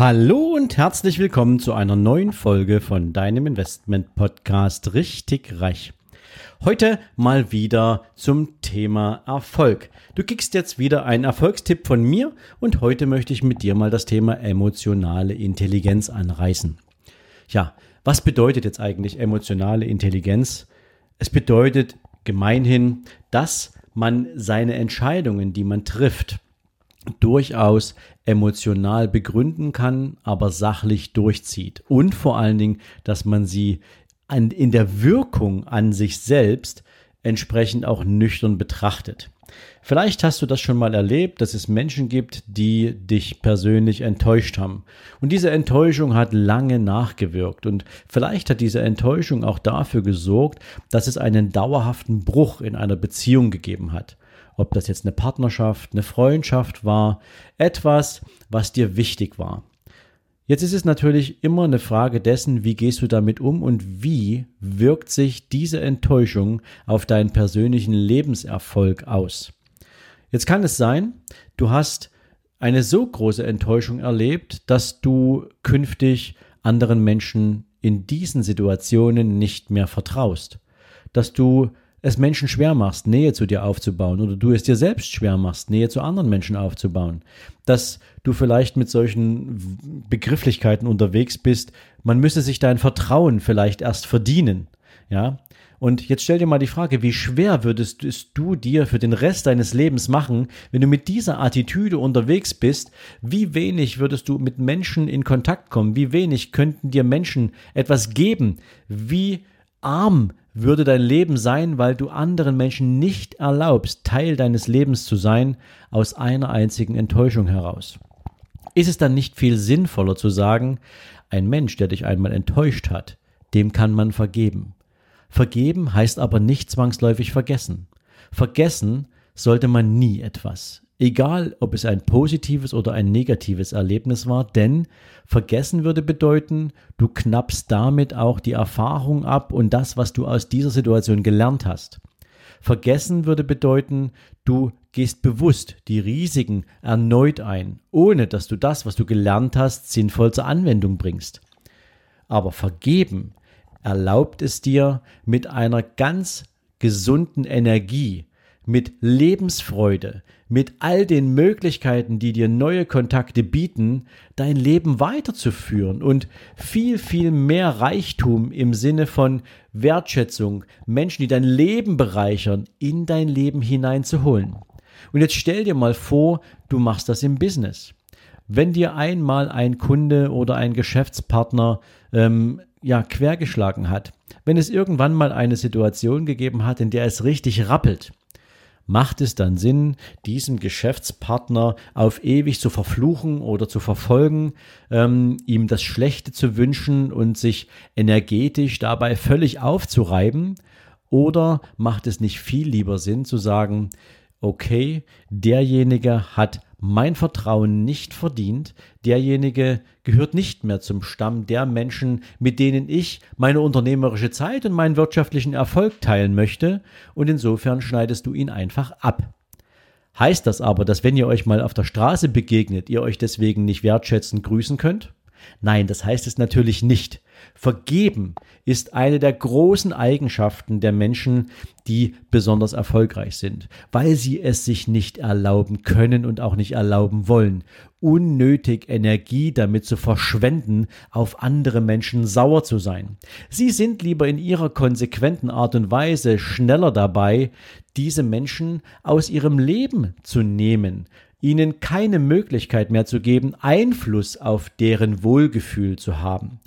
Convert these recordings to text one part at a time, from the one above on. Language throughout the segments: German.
Hallo und herzlich willkommen zu einer neuen Folge von deinem Investment Podcast Richtig Reich. Heute mal wieder zum Thema Erfolg. Du kriegst jetzt wieder einen Erfolgstipp von mir und heute möchte ich mit dir mal das Thema emotionale Intelligenz anreißen. Ja, was bedeutet jetzt eigentlich emotionale Intelligenz? Es bedeutet gemeinhin, dass man seine Entscheidungen, die man trifft, durchaus emotional begründen kann, aber sachlich durchzieht. Und vor allen Dingen, dass man sie an, in der Wirkung an sich selbst entsprechend auch nüchtern betrachtet. Vielleicht hast du das schon mal erlebt, dass es Menschen gibt, die dich persönlich enttäuscht haben. Und diese Enttäuschung hat lange nachgewirkt. Und vielleicht hat diese Enttäuschung auch dafür gesorgt, dass es einen dauerhaften Bruch in einer Beziehung gegeben hat ob das jetzt eine Partnerschaft, eine Freundschaft war, etwas, was dir wichtig war. Jetzt ist es natürlich immer eine Frage dessen, wie gehst du damit um und wie wirkt sich diese Enttäuschung auf deinen persönlichen Lebenserfolg aus. Jetzt kann es sein, du hast eine so große Enttäuschung erlebt, dass du künftig anderen Menschen in diesen Situationen nicht mehr vertraust, dass du es Menschen schwer machst, Nähe zu dir aufzubauen oder du es dir selbst schwer machst, Nähe zu anderen Menschen aufzubauen, dass du vielleicht mit solchen Begrifflichkeiten unterwegs bist, man müsse sich dein Vertrauen vielleicht erst verdienen, ja? Und jetzt stell dir mal die Frage, wie schwer würdest du dir für den Rest deines Lebens machen, wenn du mit dieser Attitüde unterwegs bist? Wie wenig würdest du mit Menschen in Kontakt kommen? Wie wenig könnten dir Menschen etwas geben? Wie arm würde dein Leben sein, weil du anderen Menschen nicht erlaubst, Teil deines Lebens zu sein, aus einer einzigen Enttäuschung heraus. Ist es dann nicht viel sinnvoller zu sagen, ein Mensch, der dich einmal enttäuscht hat, dem kann man vergeben. Vergeben heißt aber nicht zwangsläufig vergessen. Vergessen sollte man nie etwas egal ob es ein positives oder ein negatives Erlebnis war, denn vergessen würde bedeuten, du knappst damit auch die Erfahrung ab und das, was du aus dieser Situation gelernt hast. Vergessen würde bedeuten, du gehst bewusst die Risiken erneut ein, ohne dass du das, was du gelernt hast, sinnvoll zur Anwendung bringst. Aber vergeben erlaubt es dir mit einer ganz gesunden Energie, mit Lebensfreude, mit all den Möglichkeiten, die dir neue Kontakte bieten, dein Leben weiterzuführen und viel, viel mehr Reichtum im Sinne von Wertschätzung, Menschen, die dein Leben bereichern, in dein Leben hineinzuholen. Und jetzt stell dir mal vor, du machst das im Business. Wenn dir einmal ein Kunde oder ein Geschäftspartner ähm, ja quergeschlagen hat, wenn es irgendwann mal eine Situation gegeben hat, in der es richtig rappelt, macht es dann Sinn, diesem Geschäftspartner auf ewig zu verfluchen oder zu verfolgen, ähm, ihm das Schlechte zu wünschen und sich energetisch dabei völlig aufzureiben? Oder macht es nicht viel lieber Sinn zu sagen, okay, derjenige hat mein Vertrauen nicht verdient, derjenige gehört nicht mehr zum Stamm der Menschen, mit denen ich meine unternehmerische Zeit und meinen wirtschaftlichen Erfolg teilen möchte, und insofern schneidest du ihn einfach ab. Heißt das aber, dass wenn ihr euch mal auf der Straße begegnet, ihr euch deswegen nicht wertschätzend grüßen könnt? Nein, das heißt es natürlich nicht. Vergeben ist eine der großen Eigenschaften der Menschen, die besonders erfolgreich sind, weil sie es sich nicht erlauben können und auch nicht erlauben wollen, unnötig Energie damit zu verschwenden, auf andere Menschen sauer zu sein. Sie sind lieber in ihrer konsequenten Art und Weise schneller dabei, diese Menschen aus ihrem Leben zu nehmen, ihnen keine Möglichkeit mehr zu geben, Einfluss auf deren Wohlgefühl zu haben.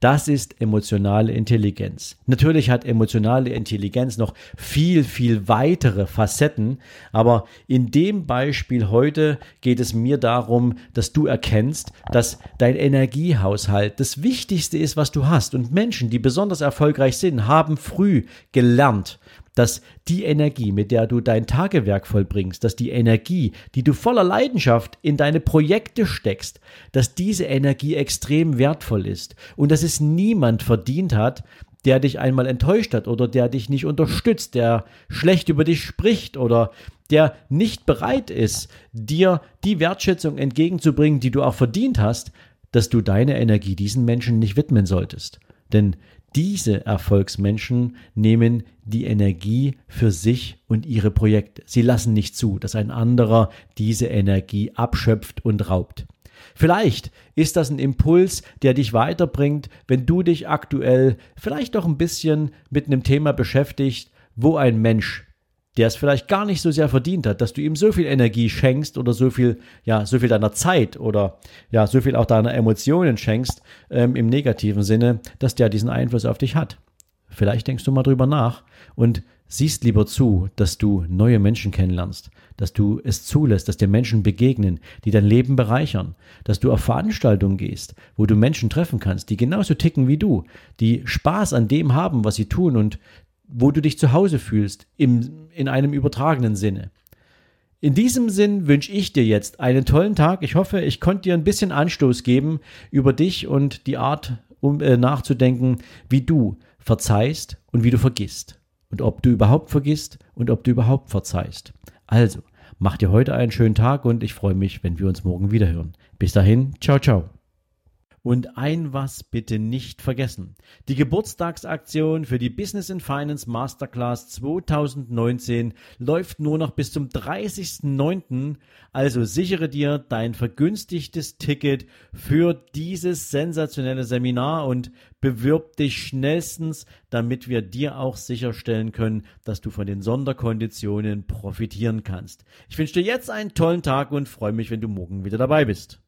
Das ist emotionale Intelligenz. Natürlich hat emotionale Intelligenz noch viel, viel weitere Facetten, aber in dem Beispiel heute geht es mir darum, dass du erkennst, dass dein Energiehaushalt das Wichtigste ist, was du hast. Und Menschen, die besonders erfolgreich sind, haben früh gelernt, dass die Energie, mit der du dein Tagewerk vollbringst, dass die Energie, die du voller Leidenschaft in deine Projekte steckst, dass diese Energie extrem wertvoll ist und dass es niemand verdient hat, der dich einmal enttäuscht hat oder der dich nicht unterstützt, der schlecht über dich spricht oder der nicht bereit ist, dir die Wertschätzung entgegenzubringen, die du auch verdient hast, dass du deine Energie diesen Menschen nicht widmen solltest. Denn diese Erfolgsmenschen nehmen die Energie für sich und ihre Projekte. Sie lassen nicht zu, dass ein anderer diese Energie abschöpft und raubt. Vielleicht ist das ein Impuls, der dich weiterbringt, wenn du dich aktuell vielleicht doch ein bisschen mit einem Thema beschäftigt, wo ein Mensch der es vielleicht gar nicht so sehr verdient hat, dass du ihm so viel Energie schenkst oder so viel, ja, so viel deiner Zeit oder ja, so viel auch deiner Emotionen schenkst, ähm, im negativen Sinne, dass der diesen Einfluss auf dich hat. Vielleicht denkst du mal drüber nach und siehst lieber zu, dass du neue Menschen kennenlernst, dass du es zulässt, dass dir Menschen begegnen, die dein Leben bereichern, dass du auf Veranstaltungen gehst, wo du Menschen treffen kannst, die genauso ticken wie du, die Spaß an dem haben, was sie tun und wo du dich zu Hause fühlst, im, in einem übertragenen Sinne. In diesem Sinn wünsche ich dir jetzt einen tollen Tag. Ich hoffe, ich konnte dir ein bisschen Anstoß geben über dich und die Art, um äh, nachzudenken, wie du verzeihst und wie du vergisst. Und ob du überhaupt vergisst und ob du überhaupt verzeihst. Also, mach dir heute einen schönen Tag und ich freue mich, wenn wir uns morgen wieder hören. Bis dahin, ciao, ciao. Und ein was bitte nicht vergessen. Die Geburtstagsaktion für die Business in Finance Masterclass 2019 läuft nur noch bis zum 30.09. Also sichere dir dein vergünstigtes Ticket für dieses sensationelle Seminar und bewirb dich schnellstens, damit wir dir auch sicherstellen können, dass du von den Sonderkonditionen profitieren kannst. Ich wünsche dir jetzt einen tollen Tag und freue mich, wenn du morgen wieder dabei bist.